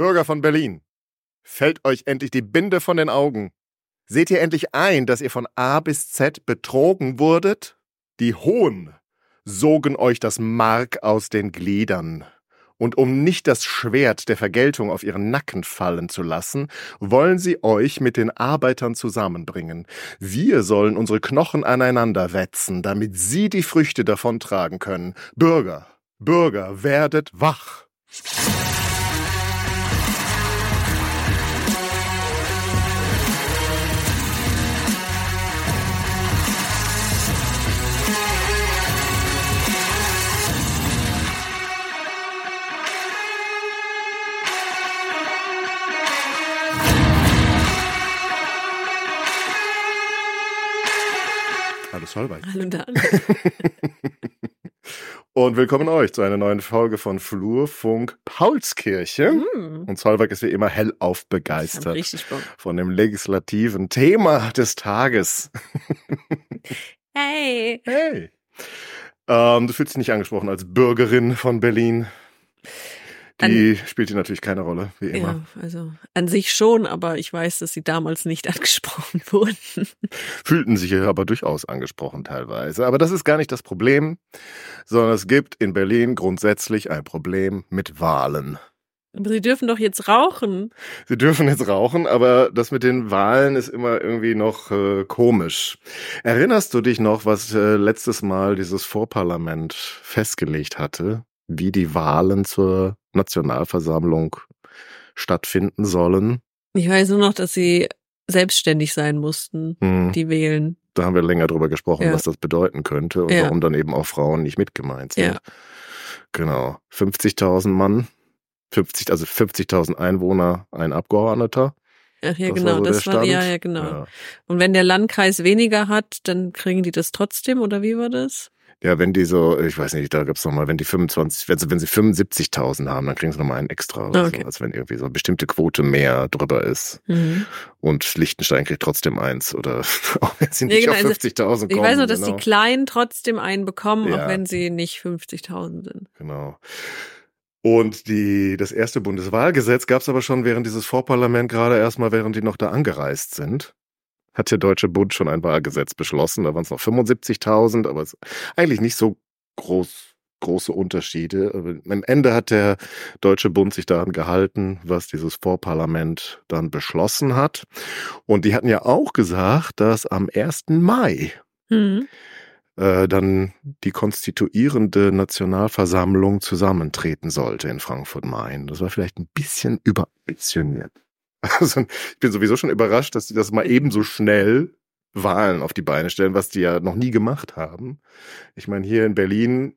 Bürger von Berlin, fällt euch endlich die Binde von den Augen. Seht ihr endlich ein, dass ihr von A bis Z betrogen wurdet? Die Hohen sogen euch das Mark aus den Gliedern. Und um nicht das Schwert der Vergeltung auf ihren Nacken fallen zu lassen, wollen sie euch mit den Arbeitern zusammenbringen. Wir sollen unsere Knochen aneinander wetzen, damit sie die Früchte davontragen können. Bürger, Bürger, werdet wach. Hallo Solveig. Hallo Dan. Und willkommen euch zu einer neuen Folge von Flurfunk Paulskirche. Hm. Und Solveig ist wie immer hellauf begeistert Richtig Bock. von dem legislativen Thema des Tages. Hey. Hey. Ähm, du fühlst dich nicht angesprochen als Bürgerin von Berlin. Die spielt dir natürlich keine Rolle, wie immer. Ja, also an sich schon, aber ich weiß, dass sie damals nicht angesprochen wurden. Fühlten sich hier aber durchaus angesprochen teilweise. Aber das ist gar nicht das Problem, sondern es gibt in Berlin grundsätzlich ein Problem mit Wahlen. Aber sie dürfen doch jetzt rauchen. Sie dürfen jetzt rauchen, aber das mit den Wahlen ist immer irgendwie noch äh, komisch. Erinnerst du dich noch, was äh, letztes Mal dieses Vorparlament festgelegt hatte, wie die Wahlen zur Nationalversammlung stattfinden sollen? Ich weiß nur noch, dass sie selbstständig sein mussten, Hm, die wählen. da haben wir länger drüber gesprochen, Ja. was das bedeuten könnte und Ja. warum dann eben auch Frauen nicht mit gemeint sind. Ja. Genau. 50.000 Mann, 50, also 50.000 Einwohner, ein Abgeordneter. Ach ja, Das war genau, so das der war, ja, ja, genau. Und wenn der Landkreis weniger hat, dann kriegen die das trotzdem, oder wie war das? Ja, wenn die so, ich weiß nicht, da gibt's noch mal, wenn die 25, wenn sie, wenn sie 75.000 haben, dann kriegen sie noch mal einen extra. Oder okay. so, als wenn irgendwie so eine bestimmte Quote mehr drüber ist. Mhm. Und Liechtenstein kriegt trotzdem eins. Oder auch wenn sie Ja, nicht genau, auf also 50.000 kommen. Ich weiß nur, dass genau. die Kleinen trotzdem einen bekommen, Ja. auch wenn sie nicht 50.000 sind. Genau. Und die, das erste Bundeswahlgesetz gab's aber schon während dieses Vorparlament, gerade erstmal, während die noch da angereist sind. Hat der Deutsche Bund schon ein Wahlgesetz beschlossen. Da waren es noch 75.000, aber es eigentlich nicht so groß, große Unterschiede. Aber am Ende hat der Deutsche Bund sich daran gehalten, was dieses Vorparlament dann beschlossen hat. Und die hatten ja auch gesagt, dass am 1. Mai Mhm. äh, dann die konstituierende Nationalversammlung zusammentreten sollte in Frankfurt-Main. Das war vielleicht ein bisschen überambitioniert. Also ich bin sowieso schon überrascht, dass sie das mal eben so schnell Wahlen auf die Beine stellen, was die ja noch nie gemacht haben. Ich meine, hier in Berlin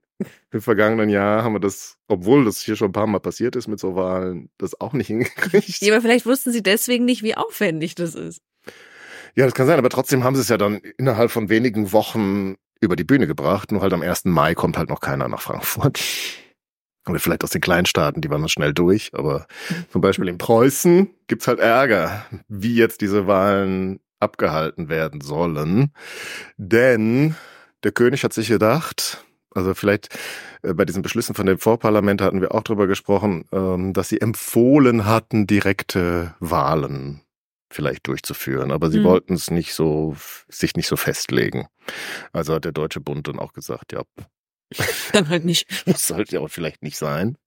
im vergangenen Jahr haben wir das, obwohl das hier schon ein paar Mal passiert ist mit so Wahlen, das auch nicht hingekriegt. Ja, aber vielleicht wussten sie deswegen nicht, wie aufwendig das ist. Ja, das kann sein, aber trotzdem haben sie es ja dann innerhalb von wenigen Wochen über die Bühne gebracht. Nur halt am 1. Mai kommt halt noch keiner nach Frankfurt. Oder vielleicht aus den Kleinstaaten, die waren dann schnell durch. Aber zum Beispiel in Preußen gibt's halt Ärger, wie jetzt diese Wahlen abgehalten werden sollen. Denn der König hat sich gedacht, also vielleicht äh, bei diesen Beschlüssen von dem Vorparlament hatten wir auch drüber gesprochen, ähm, dass sie empfohlen hatten, direkte Wahlen vielleicht durchzuführen, aber sie Hm. wollten es nicht so, sich nicht so festlegen. Also hat der Deutsche Bund dann auch gesagt, ja, Dann halt nicht. muss halt ja auch vielleicht nicht sein.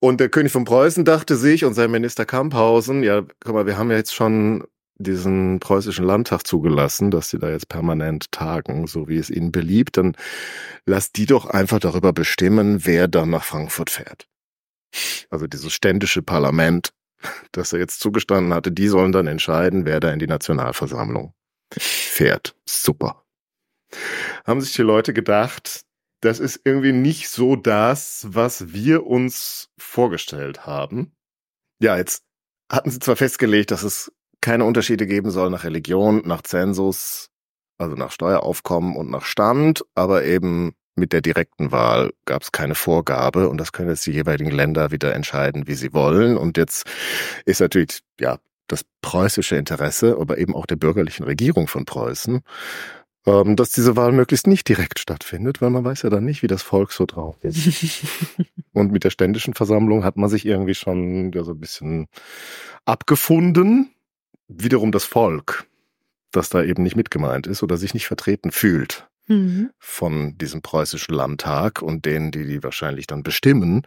Und der König von Preußen dachte sich und sein Minister Kamphausen, ja, guck mal, wir haben ja jetzt schon diesen preußischen Landtag zugelassen, dass sie da jetzt permanent tagen, so wie es ihnen beliebt, dann lass die doch einfach darüber bestimmen, wer dann nach Frankfurt fährt. Also dieses ständische Parlament, das er jetzt zugestanden hatte, die sollen dann entscheiden, wer da in die Nationalversammlung fährt. Super. Haben sich die Leute gedacht, das ist irgendwie nicht so das, was wir uns vorgestellt haben. Ja, jetzt hatten sie zwar festgelegt, dass es keine Unterschiede geben soll nach Religion, nach Zensus, also nach Steueraufkommen und nach Stand, aber eben mit der direkten Wahl gab es keine Vorgabe und das können jetzt die jeweiligen Länder wieder entscheiden, wie sie wollen. Und jetzt ist natürlich, ja, das preußische Interesse, aber eben auch der bürgerlichen Regierung von Preußen, ähm, dass diese Wahl möglichst nicht direkt stattfindet, weil man weiß ja dann nicht, wie das Volk so drauf ist. Und mit der ständischen Versammlung hat man sich irgendwie schon ja, so ein bisschen abgefunden. Wiederum das Volk, das da eben nicht mitgemeint ist oder sich nicht vertreten fühlt Mhm. von diesem preußischen Landtag und denen, die die wahrscheinlich dann bestimmen,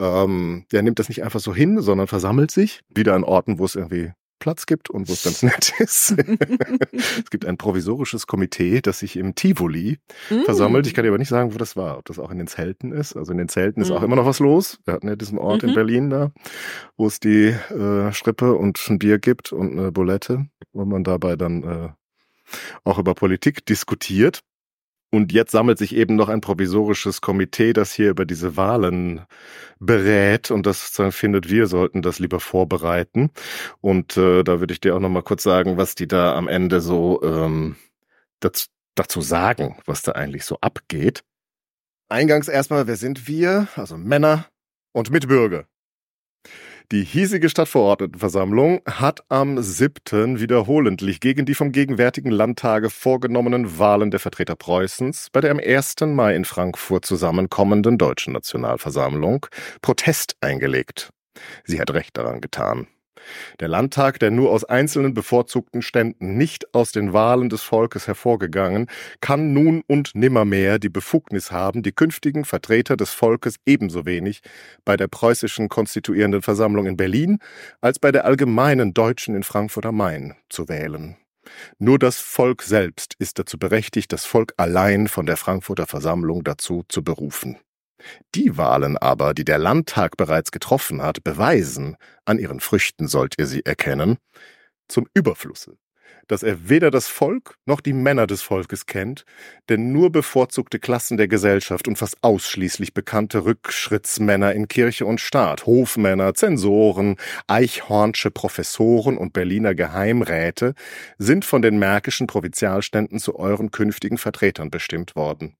ähm, der nimmt das nicht einfach so hin, sondern versammelt sich wieder an Orten, wo es irgendwie Platz gibt und wo es ganz nett ist. es gibt ein provisorisches Komitee, das sich im Tivoli Mhm. versammelt. Ich kann dir aber nicht sagen, wo das war, ob das auch in den Zelten ist. Also in den Zelten ist Mhm. auch immer noch was los. Wir hatten ja diesen Ort in Mhm. Berlin da, wo es die äh, Schrippe und ein Bier gibt und eine Bulette, wo man dabei dann äh, auch über Politik diskutiert. Und jetzt sammelt sich eben noch ein provisorisches Komitee, das hier über diese Wahlen berät und das sozusagen findet, wir sollten das lieber vorbereiten. Und äh, da würde ich dir auch noch mal kurz sagen, was die da am Ende so ähm, dazu, dazu sagen, was da eigentlich so abgeht. Eingangs erstmal, wer sind wir? Also Männer und Mitbürger. Die hiesige Stadtverordnetenversammlung hat am 7. wiederholentlich gegen die vom gegenwärtigen Landtage vorgenommenen Wahlen der Vertreter Preußens bei der am 1. Mai in Frankfurt zusammenkommenden Deutschen Nationalversammlung Protest eingelegt. Sie hat recht daran getan. Der Landtag, der nur aus einzelnen bevorzugten Ständen, nicht aus den Wahlen des Volkes hervorgegangen, kann nun und nimmermehr die Befugnis haben, die künftigen Vertreter des Volkes ebenso wenig bei der preußischen konstituierenden Versammlung in Berlin als bei der allgemeinen Deutschen in Frankfurt am Main zu wählen. Nur das Volk selbst ist dazu berechtigt, das Volk allein von der Frankfurter Versammlung dazu zu berufen. Die Wahlen aber, die der Landtag bereits getroffen hat, beweisen, an ihren Früchten sollt ihr sie erkennen, zum Überflusse, dass er weder das Volk noch die Männer des Volkes kennt, denn nur bevorzugte Klassen der Gesellschaft und fast ausschließlich bekannte Rückschrittsmänner in Kirche und Staat, Hofmänner, Zensoren, Eichhornsche Professoren und Berliner Geheimräte sind von den märkischen Provinzialständen zu euren künftigen Vertretern bestimmt worden.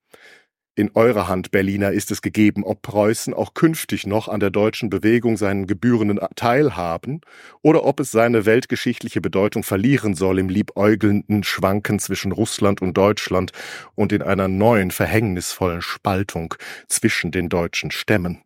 In eurer Hand, Berliner, ist es gegeben, ob Preußen auch künftig noch an der deutschen Bewegung seinen gebührenden Teil haben oder ob es seine weltgeschichtliche Bedeutung verlieren soll im liebäugelnden Schwanken zwischen Russland und Deutschland und in einer neuen verhängnisvollen Spaltung zwischen den deutschen Stämmen.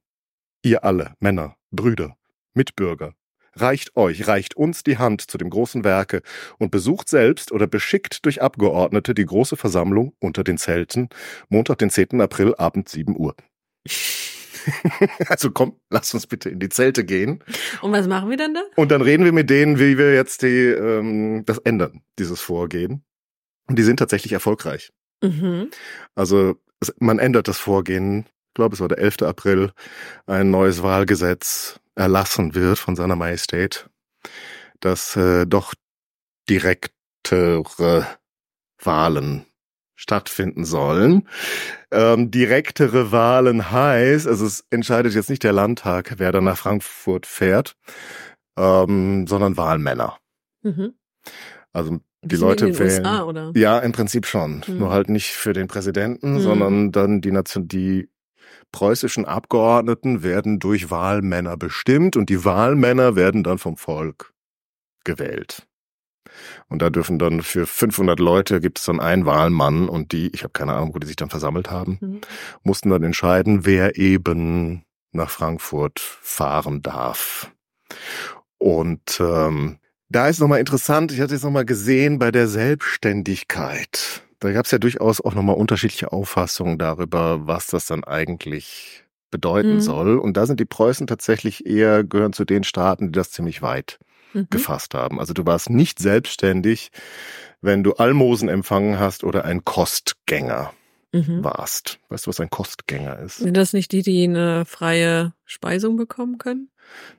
Ihr alle, Männer, Brüder, Mitbürger, reicht euch, reicht uns die Hand zu dem großen Werke und besucht selbst oder beschickt durch Abgeordnete die große Versammlung unter den Zelten, Montag, den 10. April, Abend 7 Uhr. also komm, lasst uns bitte in die Zelte gehen Und was machen wir dann da? und dann reden wir mit denen, wie wir jetzt die, ähm, das ändern, dieses Vorgehen. Und die sind tatsächlich erfolgreich. Mhm. Also man ändert das Vorgehen, ich glaube es war der 11. April, ein neues Wahlgesetz erlassen wird von seiner Majestät, dass äh, doch direktere Wahlen stattfinden sollen. Ähm, direktere Wahlen heißt, also es entscheidet jetzt nicht der Landtag, wer dann nach Frankfurt fährt, ähm, sondern Wahlmänner. Mhm. Also die Leute in wählen. USA, oder? Ja, im Prinzip schon. Mhm. Nur halt nicht für den Präsidenten, Mhm. sondern dann die Nation, die preußischen Abgeordneten werden durch Wahlmänner bestimmt und die Wahlmänner werden dann vom Volk gewählt. Und da dürfen dann für 500 Leute gibt es dann einen Wahlmann und die, ich habe keine Ahnung, wo die sich dann versammelt haben, Mhm. mussten dann entscheiden, wer eben nach Frankfurt fahren darf. Und ähm, da ist nochmal interessant, ich hatte jetzt nochmal gesehen bei der Selbstständigkeit. Da gab es ja durchaus auch nochmal unterschiedliche Auffassungen darüber, was das dann eigentlich bedeuten Mhm. soll. Und da sind die Preußen tatsächlich eher, gehören zu den Staaten, die das ziemlich weit Mhm. gefasst haben. Also du warst nicht selbstständig, wenn du Almosen empfangen hast oder ein Kostgänger Mhm. warst. Weißt du, was ein Kostgänger ist? Sind das nicht die, die eine freie Speisung bekommen können?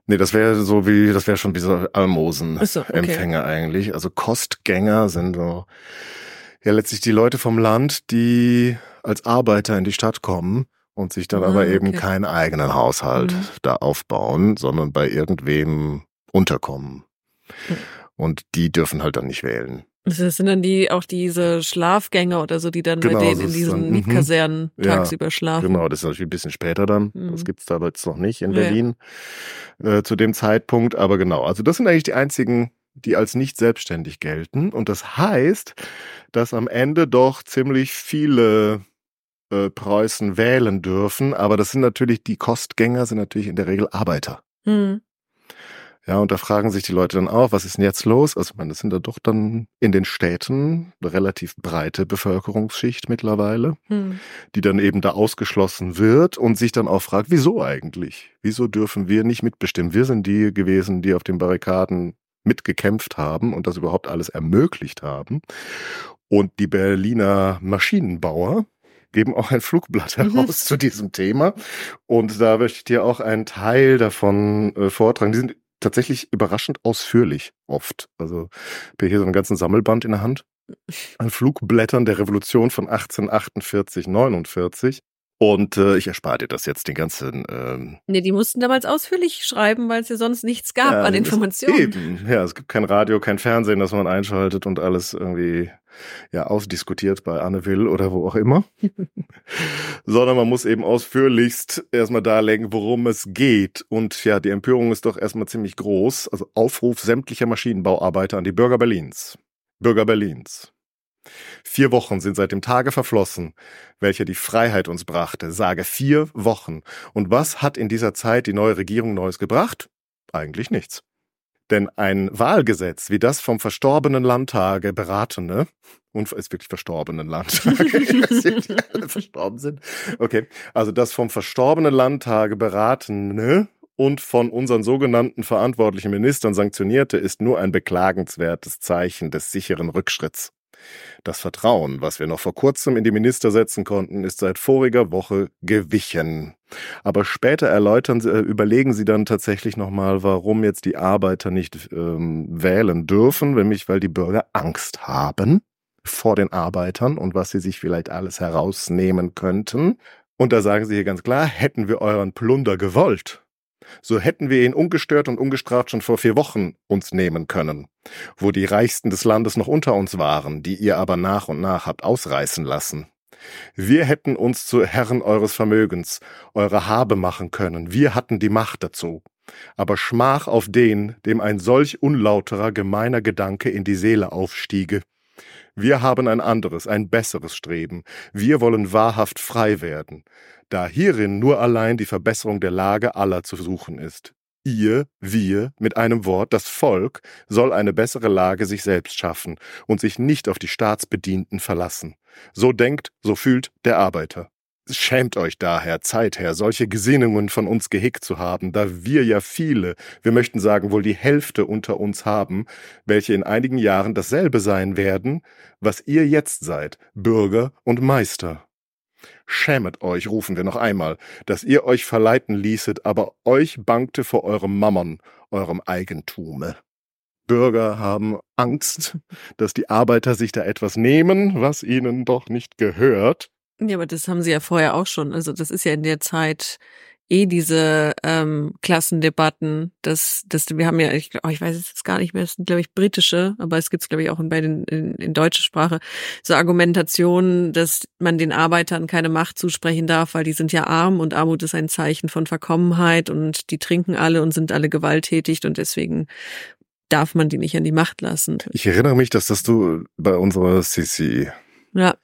Nee, das wäre so wie, das wäre schon wie so Ach so, okay. Almosenempfänger eigentlich. Also Kostgänger sind so, ja letztlich die Leute vom Land, die als Arbeiter in die Stadt kommen und sich dann Ah, aber eben okay. keinen eigenen Haushalt Mhm. da aufbauen, sondern bei irgendwem unterkommen. Mhm. Und die dürfen halt dann nicht wählen. Das sind dann die auch diese Schlafgänger oder so, die dann Genau, bei denen in diesen dann- mhm. Mietkasernen Ja, tagsüber schlafen. Genau, das ist natürlich ein bisschen später dann. Mhm. Das gibt's da aber jetzt noch nicht in Ja. Berlin äh, zu dem Zeitpunkt. Aber genau, also das sind eigentlich die einzigen die als nicht selbstständig gelten. Und das heißt, dass am Ende doch ziemlich viele äh, Preußen wählen dürfen. Aber das sind natürlich, die Kostgänger sind natürlich in der Regel Arbeiter. Hm. Ja, und da fragen sich die Leute dann auch, was ist denn jetzt los? Also, ich meine, das sind da doch dann in den Städten eine relativ breite Bevölkerungsschicht mittlerweile, Hm. die dann eben da ausgeschlossen wird und sich dann auch fragt, wieso eigentlich? Wieso dürfen wir nicht mitbestimmen? Wir sind die gewesen, die auf den Barrikaden mitgekämpft haben und das überhaupt alles ermöglicht haben. Und die Berliner Maschinenbauer geben auch ein Flugblatt heraus zu diesem Thema. Und da möchte ich dir auch einen Teil davon äh, vortragen. Die sind tatsächlich überraschend ausführlich oft. Also ich habe hier so einen ganzen Sammelband in der Hand. An Flugblättern der Revolution von 1848, 49. Und äh, ich erspare dir das jetzt, den ganzen ähm, Nee, die mussten damals ausführlich schreiben, weil es ja sonst nichts gab Ja, an Informationen. Eben, ja, es gibt kein Radio, kein Fernsehen, das man einschaltet und alles irgendwie ja ausdiskutiert bei Anne Will oder wo auch immer. Sondern man muss eben ausführlichst erstmal darlegen, worum es geht. Und ja, die Empörung ist doch erstmal ziemlich groß. Also Aufruf sämtlicher Maschinenbauarbeiter an die Bürger Berlins. Bürger Berlins. Vier Wochen sind seit dem Tage verflossen, welcher die Freiheit uns brachte. Sage vier Wochen. Und was hat in dieser Zeit die neue Regierung Neues gebracht? Eigentlich nichts. Denn ein Wahlgesetz wie das vom verstorbenen Landtage beratene, und ist wirklich verstorbenen Landtage, verstorben sind. Okay, also das vom verstorbenen Landtage beratene und von unseren sogenannten verantwortlichen Ministern sanktionierte ist nur ein beklagenswertes Zeichen des sicheren Rückschritts. Das Vertrauen, was wir noch vor kurzem in die Minister setzen konnten, ist seit voriger Woche gewichen. Aber später erläutern äh, überlegen sie dann tatsächlich nochmal, warum jetzt die Arbeiter nicht ähm, wählen dürfen, nämlich weil die Bürger Angst haben vor den Arbeitern und was sie sich vielleicht alles herausnehmen könnten. Und da sagen sie hier ganz klar, hätten wir euren Plunder gewollt, so hätten wir ihn ungestört und ungestraft schon vor vier Wochen uns nehmen können, wo die Reichsten des Landes noch unter uns waren, die ihr aber nach und nach habt ausreißen lassen. Wir hätten uns zu Herren eures Vermögens, eure Habe machen können, wir hatten die Macht dazu. Aber Schmach auf den, dem ein solch unlauterer, gemeiner Gedanke in die Seele aufstiege. Wir haben ein anderes, ein besseres Streben. Wir wollen wahrhaft frei werden, da hierin nur allein die Verbesserung der Lage aller zu suchen ist. Ihr, wir, mit einem Wort, das Volk soll eine bessere Lage sich selbst schaffen und sich nicht auf die Staatsbedienten verlassen. So denkt, so fühlt der Arbeiter. Schämt euch daher, Zeither, solche Gesinnungen von uns gehegt zu haben, da wir ja viele, wir möchten sagen wohl die Hälfte unter uns haben, welche in einigen Jahren dasselbe sein werden, was ihr jetzt seid, Bürger und Meister. Schämet euch, rufen wir noch einmal, dass ihr euch verleiten ließet, aber euch bangte vor eurem Mammon, eurem Eigentume. Bürger haben Angst, dass die Arbeiter sich da etwas nehmen, was ihnen doch nicht gehört. Ja, aber das haben sie ja vorher auch schon. Also das ist ja in der Zeit eh diese ähm, Klassendebatten. Das, das, wir haben ja, ich, oh, ich weiß es jetzt gar nicht mehr, das sind glaube ich britische, aber es gibt es glaube ich auch in, in, in deutscher Sprache so Argumentationen, dass man den Arbeitern keine Macht zusprechen darf, weil die sind ja arm und Armut ist ein Zeichen von Verkommenheit und die trinken alle und sind alle gewalttätig und deswegen darf man die nicht an die Macht lassen. Ich erinnere mich, dass das du bei unserer Sissi Ja,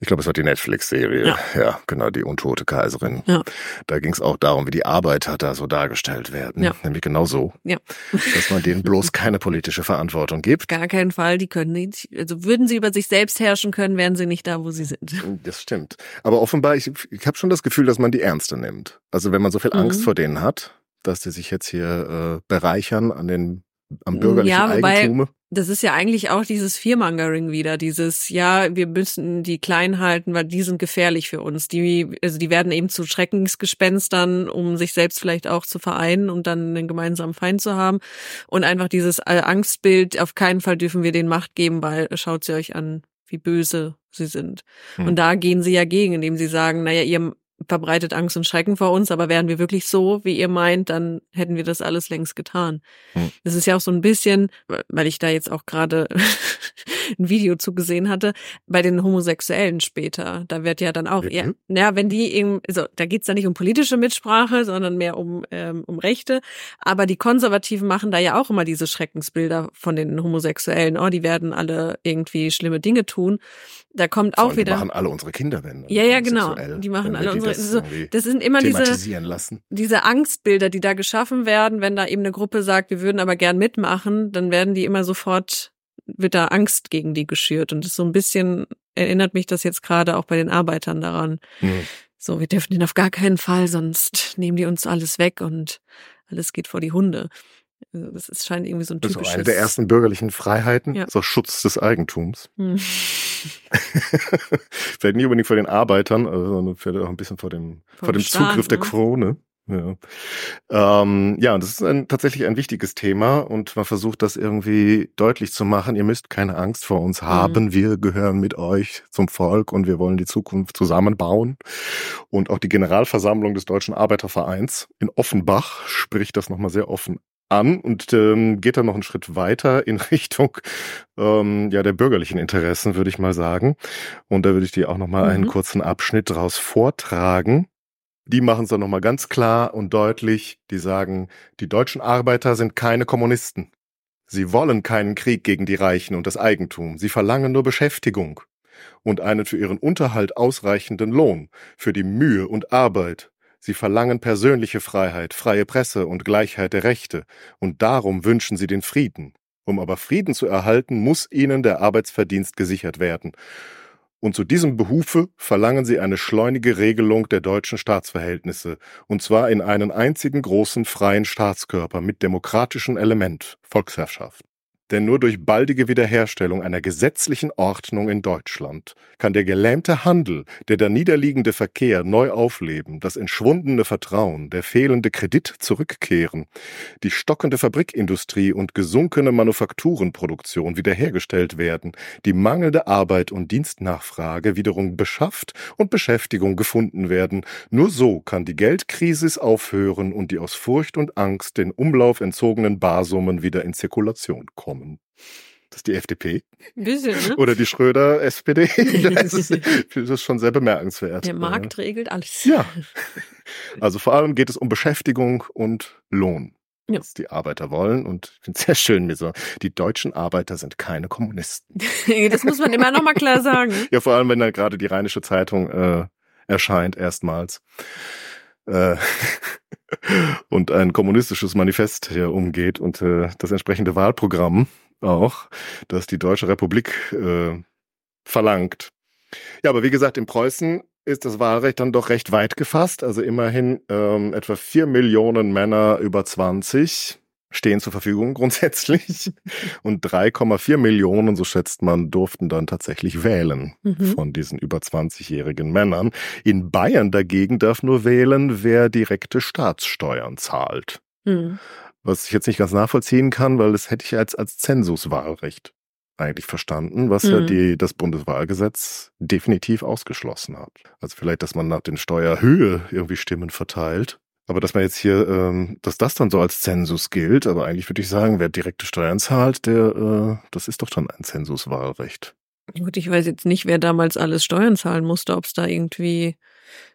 Ich glaube, es war die Netflix-Serie. Ja. Ja. genau, die untote Kaiserin. Ja. Da ging es auch darum, wie die Arbeiter da so dargestellt werden. Ja. Nämlich genau so. Ja. Dass man denen bloß keine politische Verantwortung gibt. gar keinen Fall. Die können nicht, also würden sie über sich selbst herrschen können, wären sie nicht da, wo sie sind. Das stimmt. Aber offenbar, ich, ich habe schon das Gefühl, dass man die ernster nimmt. Also wenn man so viel Mhm. Angst vor denen hat, dass die sich jetzt hier äh, bereichern an den am bürgerlichen Ja, wobei- Eigentume. Das ist ja eigentlich auch dieses Fearmongering wieder, dieses, ja, wir müssen die klein halten, weil die sind gefährlich für uns. Die, also die werden eben zu Schreckensgespenstern, um sich selbst vielleicht auch zu vereinen und dann einen gemeinsamen Feind zu haben. Und einfach dieses äh, Angstbild, auf keinen Fall dürfen wir denen Macht geben, weil schaut sie euch an, wie böse sie sind. Hm. Und da gehen sie ja gegen, indem sie sagen, naja, ihr verbreitet Angst und Schrecken vor uns, aber wären wir wirklich so, wie ihr meint, dann hätten wir das alles längst getan. Hm. Das ist ja auch so ein bisschen, weil ich da jetzt auch gerade ein Video zugesehen hatte, bei den Homosexuellen später. Da wird ja dann auch, mhm. ja, ja, wenn die eben, also da geht's ja nicht um politische Mitsprache, sondern mehr um, ähm, um Rechte. Aber die Konservativen machen da ja auch immer diese Schreckensbilder von den Homosexuellen. Oh, die werden alle irgendwie schlimme Dinge tun. Da kommt auch wieder. Die machen alle unsere Kinder, wenn. Ja, ja, genau. Die machen alle unsere. Das, so, das sind immer diese, lassen. diese Angstbilder, die da geschaffen werden, wenn da eben eine Gruppe sagt, wir würden aber gern mitmachen, dann werden die immer sofort, wird da Angst gegen die geschürt. Und das so ein bisschen erinnert mich das jetzt gerade auch bei den Arbeitern daran. Hm. So, wir dürfen den auf gar keinen Fall, sonst nehmen die uns alles weg und alles geht vor die Hunde. Also das ist, scheint irgendwie so ein typisches... Das ist eine der ersten bürgerlichen Freiheiten, ja. so Schutz des Eigentums. Hm. vielleicht nicht unbedingt vor den Arbeitern, also, sondern vielleicht auch ein bisschen vor dem, vor, vor dem Staat, Zugriff der ne? Krone. Ja, ähm, ja, und das ist ein, tatsächlich ein wichtiges Thema und man versucht das irgendwie deutlich zu machen. Ihr müsst keine Angst vor uns mhm. haben. Mhm. Wir gehören mit euch zum Volk und wir wollen die Zukunft zusammenbauen. Und auch die Generalversammlung des Deutschen Arbeitervereins in Offenbach spricht das nochmal sehr offen an und ähm, geht dann noch einen Schritt weiter in Richtung ähm, ja der bürgerlichen Interessen, würde ich mal sagen. Und da würde ich dir auch noch mal mhm. einen kurzen Abschnitt daraus vortragen. Die machen es dann noch mal ganz klar und deutlich. Die sagen, die deutschen Arbeiter sind keine Kommunisten. Sie wollen keinen Krieg gegen die Reichen und das Eigentum. Sie verlangen nur Beschäftigung und einen für ihren Unterhalt ausreichenden Lohn, für die Mühe und Arbeit, Sie verlangen persönliche Freiheit, freie Presse und Gleichheit der Rechte, und darum wünschen sie den Frieden. Um aber Frieden zu erhalten, muss ihnen der Arbeitsverdienst gesichert werden. Und zu diesem Behufe verlangen sie eine schleunige Regelung der deutschen Staatsverhältnisse, und zwar in einen einzigen großen freien Staatskörper mit demokratischem Element, Volksherrschaft. Denn nur durch baldige Wiederherstellung einer gesetzlichen Ordnung in Deutschland kann der gelähmte Handel, der da niederliegende Verkehr neu aufleben, das entschwundene Vertrauen, der fehlende Kredit zurückkehren, die stockende Fabrikindustrie und gesunkene Manufakturenproduktion wiederhergestellt werden, die mangelnde Arbeit und Dienstnachfrage wiederum beschafft und Beschäftigung gefunden werden. Nur so kann die Geldkrisis aufhören und die aus Furcht und Angst den Umlauf entzogenen Barsummen wieder in Zirkulation kommen kommen. Das ist die FDP. Ein bisschen, ne? Oder die Schröder-SPD. das, ist, das ist schon sehr bemerkenswert. Der Markt regelt alles. Ja. Also vor allem geht es um Beschäftigung und Lohn. Ja. Was die Arbeiter wollen. Und ich finde es sehr schön, mir so, die deutschen Arbeiter sind keine Kommunisten. das muss man immer noch mal klar sagen. ja, vor allem, wenn da gerade die Rheinische Zeitung äh, erscheint, erstmals. Äh, und ein kommunistisches Manifest hier umgeht und äh, das entsprechende Wahlprogramm auch, das die Deutsche Republik äh, verlangt. Ja, aber wie gesagt, in Preußen ist das Wahlrecht dann doch recht weit gefasst. Also immerhin ähm, etwa vier Millionen Männer über 20 stehen zur Verfügung grundsätzlich. Und 3,4 Millionen, so schätzt man, durften dann tatsächlich wählen mhm. von diesen über 20-jährigen Männern. In Bayern dagegen darf nur wählen, wer direkte Staatssteuern zahlt. Mhm. Was ich jetzt nicht ganz nachvollziehen kann, weil das hätte ich als, als Zensuswahlrecht eigentlich verstanden, was mhm. ja die, das Bundeswahlgesetz definitiv ausgeschlossen hat. Also vielleicht, dass man nach den Steuerhöhe irgendwie Stimmen verteilt. Aber dass man jetzt hier, ähm, dass das dann so als Zensus gilt, aber eigentlich würde ich sagen, wer direkte Steuern zahlt, der, äh, das ist doch dann ein Zensuswahlrecht. Gut, ich weiß jetzt nicht, wer damals alles Steuern zahlen musste, ob es da irgendwie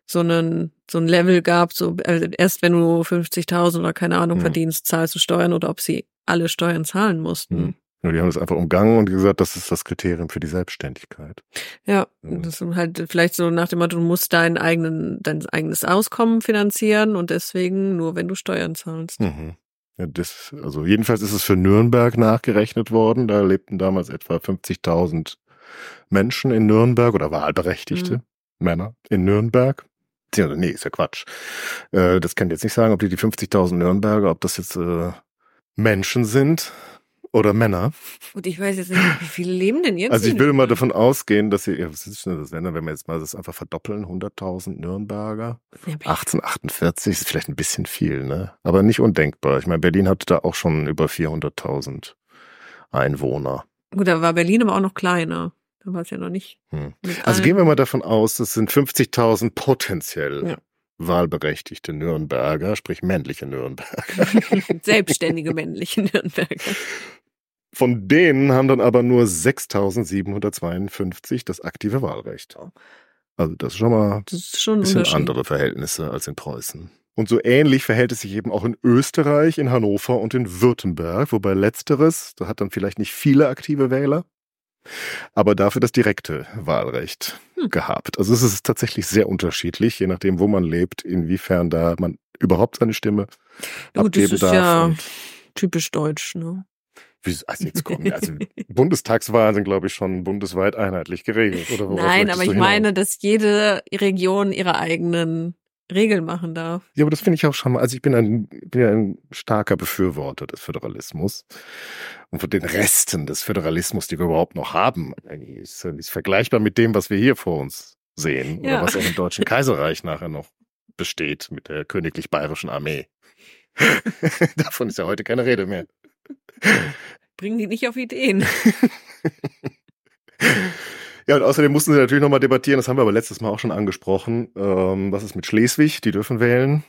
so einen so ein Level gab, so also erst wenn du 50.000 oder keine Ahnung hm. verdienst, zahlst du Steuern oder ob sie alle Steuern zahlen mussten. Hm. Ja, die haben das einfach umgangen und gesagt, das ist das Kriterium für die Selbstständigkeit. Ja, das ist halt vielleicht so nach dem Motto, du musst deinen eigenen, dein eigenes Auskommen finanzieren und deswegen nur, wenn du Steuern zahlst. Mhm. Ja, das, also jedenfalls ist es für Nürnberg nachgerechnet worden. Da lebten damals etwa 50.000 Menschen in Nürnberg oder Wahlberechtigte mhm. Männer in Nürnberg. Nee, ist ja Quatsch. Äh, das kann ich jetzt nicht sagen, ob die die 50.000 Nürnberger, ob das jetzt äh, Menschen sind oder Männer. Und ich weiß jetzt nicht, wie viele leben denn jetzt? Also ich würde mal davon ausgehen, dass sie, ja, was ist denn das, wenn wir jetzt mal das einfach verdoppeln, 100.000 Nürnberger. Ja, 1848 ist vielleicht ein bisschen viel, ne? Aber nicht undenkbar. Ich meine, Berlin hatte da auch schon über 400.000 Einwohner. Gut, da war Berlin aber auch noch kleiner. Da war es ja noch nicht. Hm. Also gehen wir mal davon aus, das sind 50.000 potenziell. Ja wahlberechtigte Nürnberger, sprich männliche Nürnberger. Selbstständige männliche Nürnberger. Von denen haben dann aber nur 6.752 das aktive Wahlrecht. Also das ist schon mal Das ist schon ein bisschen andere Verhältnisse als in Preußen. Und so ähnlich verhält es sich eben auch in Österreich, in Hannover und in Württemberg, wobei letzteres, da hat dann vielleicht nicht viele aktive Wähler, aber dafür das direkte Wahlrecht Hm. gehabt. Also es ist tatsächlich sehr unterschiedlich, je nachdem, wo man lebt, inwiefern da man überhaupt seine Stimme Ja, gut, das abgeben ist darf. ja typisch deutsch, ne? Also jetzt kommen, also Bundestagswahlen sind, glaube ich, schon bundesweit einheitlich geregelt. Oder Nein, aber ich meine, dass jede Region ihre eigenen Regeln machen darf. Ja, aber das finde ich auch schon mal, also ich bin ein, bin ja ein starker Befürworter des Föderalismus. Und von den Resten des Föderalismus, die wir überhaupt noch haben, ist, ist vergleichbar mit dem, was wir hier vor uns sehen. Ja. Oder was auch im Deutschen Kaiserreich nachher noch besteht mit der königlich-bayerischen Armee. Davon ist ja heute keine Rede mehr. Bringen die nicht auf Ideen. Ja, und außerdem mussten sie natürlich nochmal debattieren, das haben wir aber letztes Mal auch schon angesprochen. Ähm, was ist mit Schleswig? Die dürfen wählen.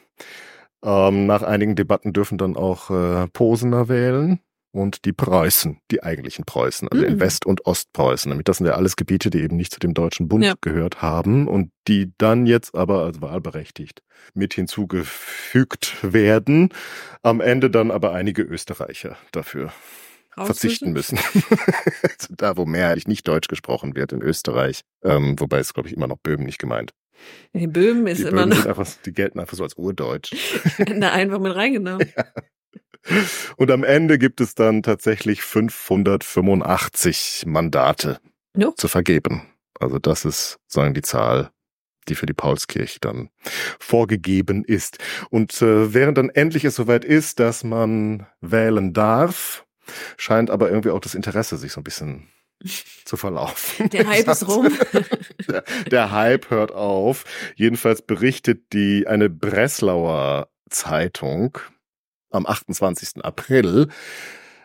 Ähm, nach einigen Debatten dürfen dann auch äh, Posener wählen und die Preußen, die eigentlichen Preußen, also in Mhm. West- und Ostpreußen. Damit das sind ja alles Gebiete, die eben nicht zu dem Deutschen Bund Ja. gehört haben und die dann jetzt aber als wahlberechtigt mit hinzugefügt werden. Am Ende dann aber einige Österreicher dafür verzichten müssen. da, wo mehrheitlich nicht Deutsch gesprochen wird, in Österreich. Ähm, wobei es, glaube ich, immer noch Böhmen nicht gemeint. Die Böhmen ist Die immer Böhmen noch einfach, die gelten einfach so als Urdeutsch. da einfach mit reingenommen. Und am Ende gibt es dann tatsächlich 585 Mandate Jo. zu vergeben. Also das ist, sagen die Zahl, die für die Paulskirche dann vorgegeben ist. Und äh, während dann endlich es soweit ist, dass man wählen darf, scheint aber irgendwie auch das Interesse sich so ein bisschen zu verlaufen. Der Hype ist rum. Der, der Hype hört auf. Jedenfalls berichtet die eine Breslauer Zeitung am 28. April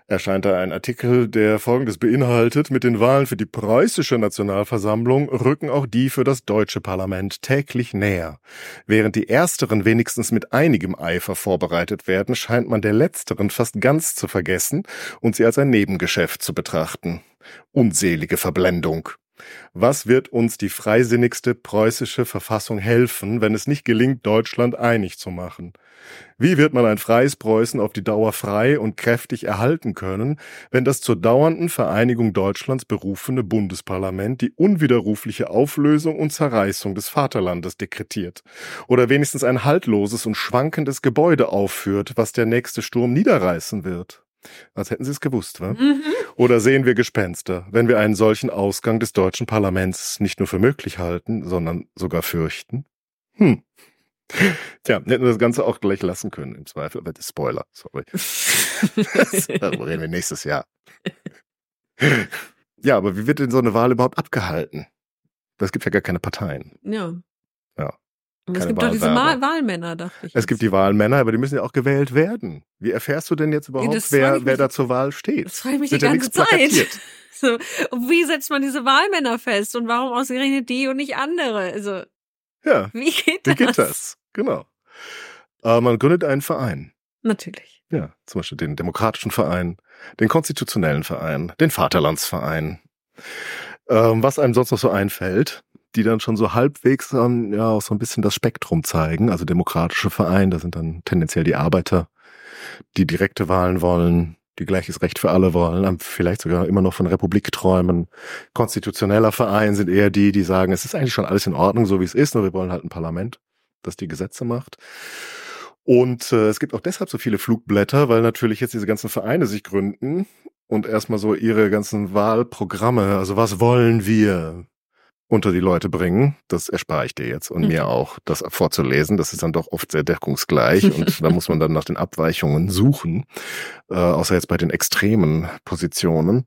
erscheint da ein Artikel, der Folgendes beinhaltet. Mit den Wahlen für die preußische Nationalversammlung rücken auch die für das deutsche Parlament täglich näher. Während die ersteren wenigstens mit einigem Eifer vorbereitet werden, scheint man der letzteren fast ganz zu vergessen und sie als ein Nebengeschäft zu betrachten. Unselige Verblendung. Was wird uns die freisinnigste preußische Verfassung helfen, wenn es nicht gelingt, Deutschland einig zu machen? Wie wird man ein freies Preußen auf die Dauer frei und kräftig erhalten können, wenn das zur dauernden Vereinigung Deutschlands berufene Bundesparlament die unwiderrufliche Auflösung und Zerreißung des Vaterlandes dekretiert oder wenigstens ein haltloses und schwankendes Gebäude aufführt, was der nächste Sturm niederreißen wird? Als hätten Sie es gewusst, wa? Mhm. Oder sehen wir Gespenster, wenn wir einen solchen Ausgang des deutschen Parlaments nicht nur für möglich halten, sondern sogar fürchten? Hm. Tja, hätten wir das Ganze auch gleich lassen können, im Zweifel, aber das ist Spoiler, sorry. Darüber reden wir nächstes Jahr. Ja, aber wie wird denn so eine Wahl überhaupt abgehalten? Es gibt ja gar keine Parteien. ja. Ja. Aber es gibt doch diese. Wahl Wahlmänner, dachte ich. Es gibt die Wahlmänner, aber die müssen ja auch gewählt werden. Wie erfährst du denn jetzt überhaupt, frage wer, wer da zur Wahl steht? Das frage ich mich Wird die ja ganze Zeit. So, wie setzt man diese Wahlmänner fest und warum ausgerechnet die und nicht andere? Also, Ja, wie geht wie das? geht das? Genau. Äh, man gründet einen Verein. Natürlich. Ja, zum Beispiel den Demokratischen Verein, den Konstitutionellen Verein, den Vaterlandsverein. Ähm, was einem sonst noch so einfällt, die dann schon so halbwegs ähm, ja auch so ein bisschen das Spektrum zeigen. Also demokratische Verein, da sind dann tendenziell die Arbeiter, die direkte Wahlen wollen, die gleiches Recht für alle wollen, vielleicht sogar immer noch von Republik träumen. Konstitutioneller Verein sind eher die, die sagen, es ist eigentlich schon alles in Ordnung, so wie es ist, nur wir wollen halt ein Parlament, das die Gesetze macht. Und äh, es gibt auch deshalb so viele Flugblätter, weil natürlich jetzt diese ganzen Vereine sich gründen und erstmal so ihre ganzen Wahlprogramme, also was wollen wir unter die Leute bringen. Das erspare ich dir jetzt und Mhm. mir auch, das vorzulesen. Das ist dann doch oft sehr deckungsgleich und da muss man dann nach den Abweichungen suchen, äh, außer jetzt bei den extremen Positionen.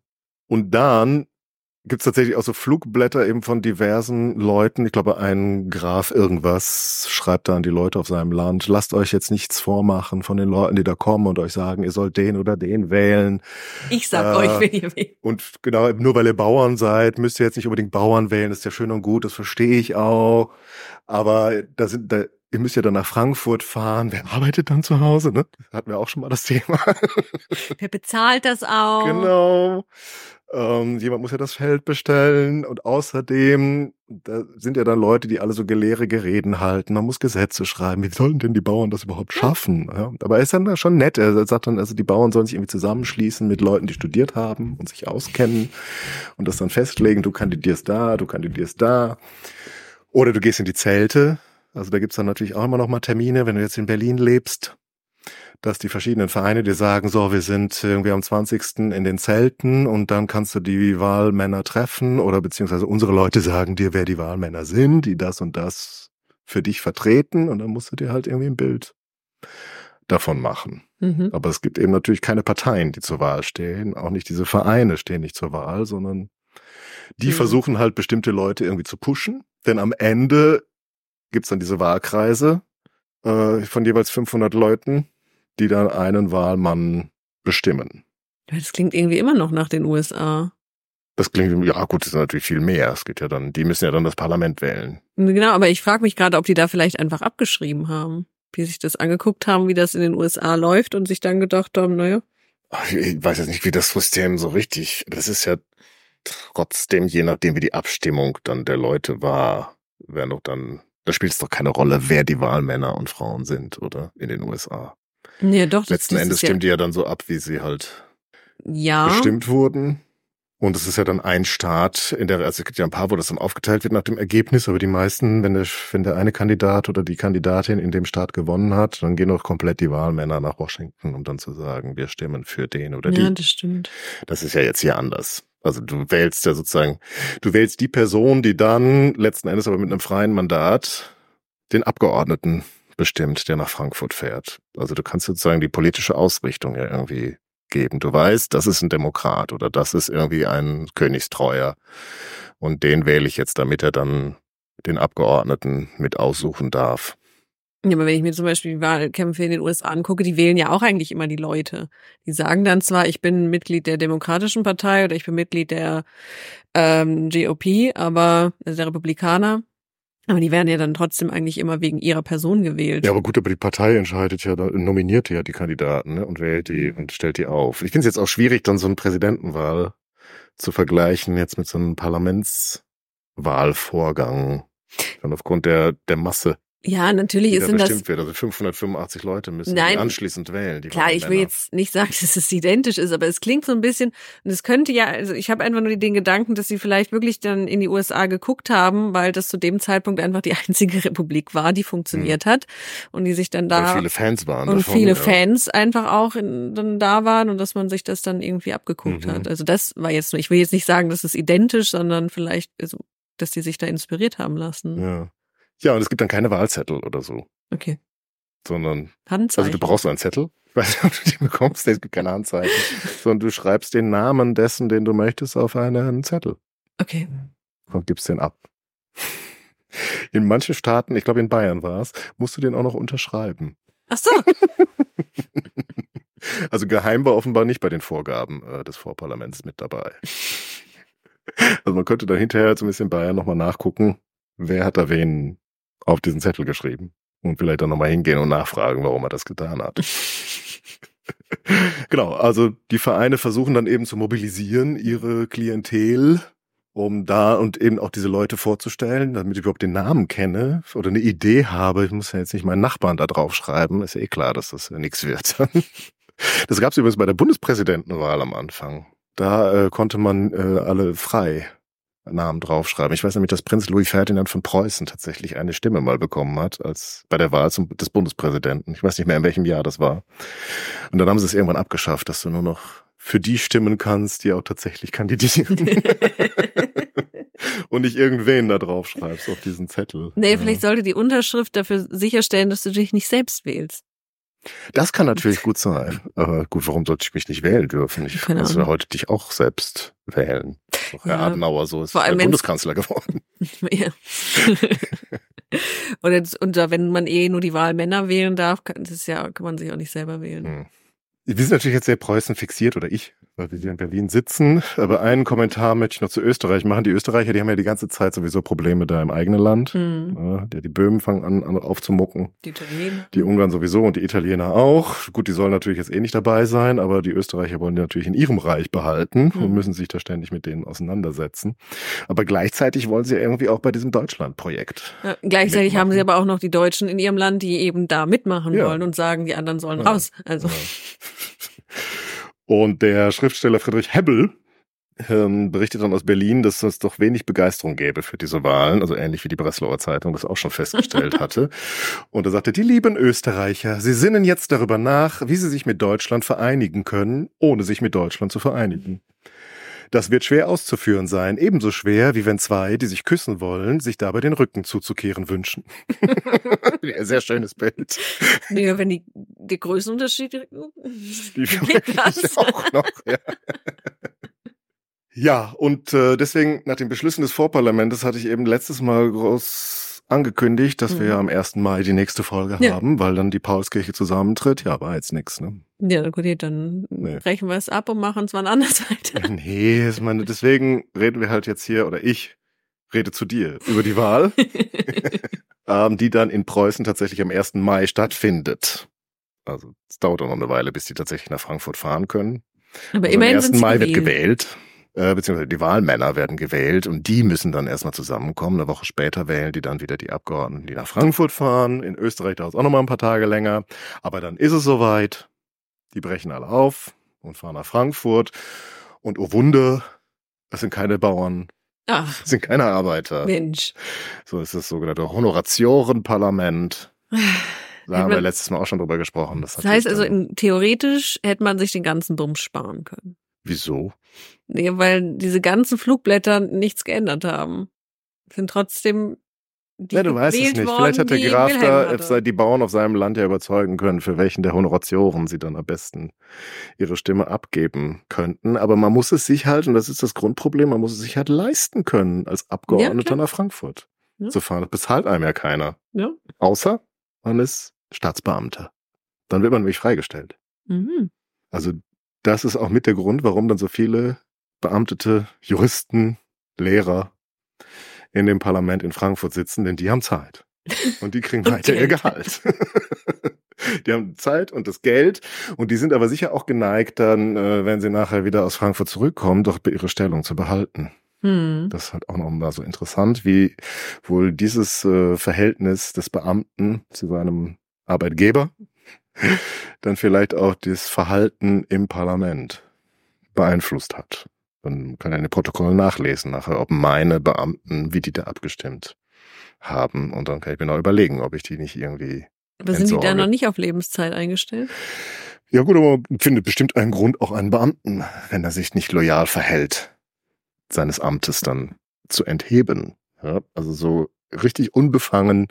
Und dann gibt's tatsächlich auch so Flugblätter eben von diversen Leuten. Ich glaube, ein Graf irgendwas schreibt da an die Leute auf seinem Land, lasst euch jetzt nichts vormachen von den Leuten, die da kommen und euch sagen, ihr sollt den oder den wählen. Ich sag Äh, euch, wen ihr wählt. Und genau, nur weil ihr Bauern seid, müsst ihr jetzt nicht unbedingt Bauern wählen, das ist ja schön und gut, das verstehe ich auch. Aber da sind, da ihr müsst ja dann nach Frankfurt fahren. Wer arbeitet dann zu Hause? Ne? Hatten wir auch schon mal das Thema. Wer bezahlt das auch? Genau. Ähm, jemand muss ja das Feld bestellen und außerdem, da sind ja dann Leute, die alle so gelehrige Reden halten. Man muss Gesetze schreiben. Wie sollen denn die Bauern das überhaupt schaffen? Ja, aber er ist dann schon nett. Er sagt dann, also die Bauern sollen sich irgendwie zusammenschließen mit Leuten, die studiert haben und sich auskennen und das dann festlegen. Du kandidierst da, du kandidierst da. Oder du gehst in die Zelte. Also da gibt's dann natürlich auch immer noch mal Termine, wenn du jetzt in Berlin lebst dass die verschiedenen Vereine dir sagen, so, wir sind irgendwie am 20. in den Zelten und dann kannst du die Wahlmänner treffen oder beziehungsweise unsere Leute sagen dir, wer die Wahlmänner sind, die das und das für dich vertreten und dann musst du dir halt irgendwie ein Bild davon machen. Mhm. Aber es gibt eben natürlich keine Parteien, die zur Wahl stehen, auch nicht diese Vereine stehen nicht zur Wahl, sondern die mhm. versuchen halt bestimmte Leute irgendwie zu pushen, denn am Ende gibt's dann diese Wahlkreise äh, von jeweils 500 Leuten die dann einen Wahlmann bestimmen. Das klingt irgendwie immer noch nach den USA. Das klingt, ja gut, das ist natürlich viel mehr. Es geht ja dann, die müssen ja dann das Parlament wählen. Genau, aber ich frage mich gerade, ob die da vielleicht einfach abgeschrieben haben. Die sich das angeguckt haben, wie das in den USA läuft und sich dann gedacht haben, naja. Ich weiß jetzt nicht, wie das System so richtig, das ist ja trotzdem, je nachdem wie die Abstimmung dann der Leute war, wer noch dann, da spielt es doch keine Rolle, wer die Wahlmänner und Frauen sind, oder? In den USA. Ja, doch. Letzten das Endes stimmen ja die ja dann so ab, wie sie halt ja. bestimmt wurden. Und es ist ja dann ein Staat, in der, also es gibt ja ein paar, wo das dann aufgeteilt wird nach dem Ergebnis, aber die meisten, wenn der, wenn der eine Kandidat oder die Kandidatin in dem Staat gewonnen hat, dann gehen auch komplett die Wahlmänner nach Washington, um dann zu sagen, wir stimmen für den oder die. Ja, das stimmt. Das ist ja jetzt hier anders. Also du wählst ja sozusagen, du wählst die Person, die dann letzten Endes aber mit einem freien Mandat den Abgeordneten bestimmt, der nach Frankfurt fährt. Also du kannst sozusagen die politische Ausrichtung ja irgendwie geben. Du weißt, das ist ein Demokrat oder das ist irgendwie ein Königstreuer. Und den wähle ich jetzt, damit er dann den Abgeordneten mit aussuchen darf. Ja, aber wenn ich mir zum Beispiel die Wahlkämpfe in den USA angucke, die wählen ja auch eigentlich immer die Leute. Die sagen dann zwar, ich bin Mitglied der Demokratischen Partei oder ich bin Mitglied der ähm, GOP, aber also der Republikaner, aber die werden ja dann trotzdem eigentlich immer wegen ihrer Person gewählt. Ja, aber gut, aber die Partei entscheidet ja, nominiert ja die Kandidaten ne, und wählt die und stellt die auf. Ich finde es jetzt auch schwierig, dann so eine Präsidentenwahl zu vergleichen jetzt mit so einem Parlamentswahlvorgang. Dann aufgrund der, der Masse. Ja, natürlich ist das. Wird. Also 585 Leute müssen Nein, anschließend wählen. klar, ich will jetzt nicht sagen, dass es identisch ist, aber es klingt so ein bisschen, und es könnte ja, also ich habe einfach nur den Gedanken, dass sie vielleicht wirklich dann in die USA geguckt haben, weil das zu dem Zeitpunkt einfach die einzige Republik war, die funktioniert hm. hat und die sich dann da. Weil viele Fans waren. Und davon, viele ja. Fans einfach auch in, dann da waren und dass man sich das dann irgendwie abgeguckt mhm. hat. Also das war jetzt nur, ich will jetzt nicht sagen, das ist identisch, sondern vielleicht, also, dass die sich da inspiriert haben lassen. Ja. Ja, und es gibt dann keine Wahlzettel oder so. Okay. Sondern, Handzeichen. also du brauchst einen Zettel. Ich weiß nicht, ob du den bekommst, es gibt keine Handzeichen. sondern du schreibst den Namen dessen, den du möchtest, auf einen Zettel. Okay. Und gibst den ab. In manchen Staaten, ich glaube in Bayern war es, musst du den auch noch unterschreiben. Ach so. also geheim war offenbar nicht bei den Vorgaben äh, des Vorparlaments mit dabei. Also man könnte dann hinterher so ein bisschen Bayern nochmal nachgucken, wer hat da wen auf diesen Zettel geschrieben. Und vielleicht dann nochmal hingehen und nachfragen, warum er das getan hat. genau, also die Vereine versuchen dann eben zu mobilisieren, ihre Klientel, um da und eben auch diese Leute vorzustellen, damit ich überhaupt den Namen kenne oder eine Idee habe. Ich muss ja jetzt nicht meinen Nachbarn da drauf schreiben, ist ja eh klar, dass das nichts wird. das gab es übrigens bei der Bundespräsidentenwahl am Anfang. Da äh, konnte man äh, alle frei Namen draufschreiben. Ich weiß nämlich, dass Prinz Louis Ferdinand von Preußen tatsächlich eine Stimme mal bekommen hat, als bei der Wahl zum, des Bundespräsidenten. Ich weiß nicht mehr, in welchem Jahr das war. Und dann haben sie es irgendwann abgeschafft, dass du nur noch für die stimmen kannst, die auch tatsächlich kandidieren. Und nicht irgendwen da draufschreibst auf diesen Zettel. Nee, vielleicht sollte die Unterschrift dafür sicherstellen, dass du dich nicht selbst wählst. Das kann natürlich gut sein. Aber gut, warum sollte ich mich nicht wählen dürfen? Ich kann also heute dich auch selbst wählen. Doch Herr ja, Adenauer so ist vor Bundeskanzler geworden. Ja. Oder und wenn man eh nur die Wahl Männer wählen darf, kann, das ja, kann man sich auch nicht selber wählen. Hm. Wir sind natürlich jetzt sehr Preußen fixiert oder ich weil wir hier in Berlin sitzen. Aber einen Kommentar möchte ich noch zu Österreich machen. Die Österreicher, die haben ja die ganze Zeit sowieso Probleme da im eigenen Land. Hm. Ja, die, Böhmen fangen an, an aufzumucken. Die Italiener. Die Ungarn sowieso und die Italiener auch. Gut, die sollen natürlich jetzt eh nicht dabei sein, aber die Österreicher wollen die natürlich in ihrem Reich behalten und Hm. müssen sich da ständig mit denen auseinandersetzen. Aber gleichzeitig wollen sie irgendwie auch bei diesem Deutschland-Projekt. Ja, gleichzeitig haben sie mitmachen. aber auch noch die Deutschen in ihrem Land, die eben da mitmachen Ja. wollen und sagen, die anderen sollen raus. Also. Und der Schriftsteller Friedrich Hebbel ähm, berichtet dann aus Berlin, dass es doch wenig Begeisterung gäbe für diese Wahlen, also ähnlich wie die Breslauer Zeitung das auch schon festgestellt hatte. Und er sagte, die lieben Österreicher, sie sinnen jetzt darüber nach, wie sie sich mit Deutschland vereinigen können, ohne sich mit Deutschland zu vereinigen. Das wird schwer auszuführen sein, ebenso schwer, wie wenn zwei, die sich küssen wollen, sich dabei den Rücken zuzukehren wünschen. Ja, Sehr schönes Bild. ja, wenn die, die Größenunterschied Die Geht auch noch, ja. Ja, und äh, deswegen nach den Beschlüssen des Vorparlamentes hatte ich eben letztes Mal groß angekündigt, dass wir Mhm. ja am 1. Mai die nächste Folge Ja. haben, weil dann die Paulskirche zusammentritt. Ja, war jetzt nix, ne? Ja, gut, dann Nee. brechen wir es ab und machen es wann anders weiter. Nee, ich meine, deswegen reden wir halt jetzt hier, oder ich rede zu dir über die Wahl, ähm, die dann in Preußen tatsächlich am 1. Mai stattfindet. Also es dauert auch noch eine Weile, bis die tatsächlich nach Frankfurt fahren können. Aber Also immerhin am 1. sind sie Mai wird gewählt. äh, beziehungsweise die Wahlmänner werden gewählt und die müssen dann erstmal zusammenkommen. Eine Woche später wählen die dann wieder die Abgeordneten, die nach Frankfurt fahren. In Österreich dauert es auch noch mal ein paar Tage länger. Aber dann ist es soweit. Die brechen alle auf und fahren nach Frankfurt. Und oh Wunder, das sind keine Bauern, Ach, das sind keine Arbeiter. Mensch. So ist das sogenannte Honoratiorenparlament. Da Hätte haben wir letztes Mal auch schon drüber gesprochen. Das, Das heißt also, in, theoretisch hätte man sich den ganzen Bums sparen können. wieso? Nee, weil diese ganzen Flugblätter nichts geändert haben. Sind trotzdem die Ja, du weißt es nicht. Vielleicht hat der Graf da die Bauern auf seinem Land ja überzeugen können, für welchen der Honoratioren sie dann am besten ihre Stimme abgeben könnten. Aber man muss es sich halt, und das ist das Grundproblem, man muss es sich halt leisten können, als Abgeordneter klar. nach Frankfurt Ja. zu fahren. Das bezahlt einem ja keiner. Ja. Außer man ist Staatsbeamter. Dann wird man nämlich freigestellt. Mhm. Also das ist auch mit der Grund, warum dann so viele Beamtete, Juristen, Lehrer in dem Parlament in Frankfurt sitzen, denn die haben Zeit. Und die kriegen weiter ihr. Gehalt. die haben Zeit und das Geld und die sind aber sicher auch geneigt, dann, äh, wenn sie nachher wieder aus Frankfurt zurückkommen, doch ihre Stellung zu behalten. Hm. Das ist halt auch noch mal so interessant, wie wohl dieses äh, Verhältnis des Beamten zu seinem Arbeitgeber dann vielleicht auch das Verhalten im Parlament beeinflusst hat. Man kann ja in den Protokollen nachlesen nachher, ob meine Beamten, wie die da abgestimmt haben. Und dann kann ich mir noch überlegen, ob ich die nicht irgendwie. Aber sind die da Entsorge. noch nicht auf Lebenszeit eingestellt? Ja gut, aber man findet bestimmt einen Grund, auch einen Beamten, wenn er sich nicht loyal verhält, seines Amtes dann zu entheben. Ja, also so richtig unbefangen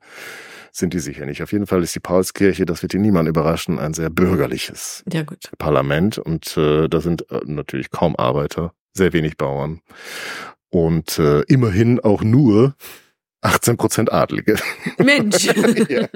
sind die sicher nicht. Auf jeden Fall ist die Paulskirche, das wird hier niemand überraschen, ein sehr bürgerliches Ja. Parlament und äh, da sind äh, natürlich kaum Arbeiter, sehr wenig Bauern und äh, immerhin auch nur 18 Prozent Adlige. Mensch. ja.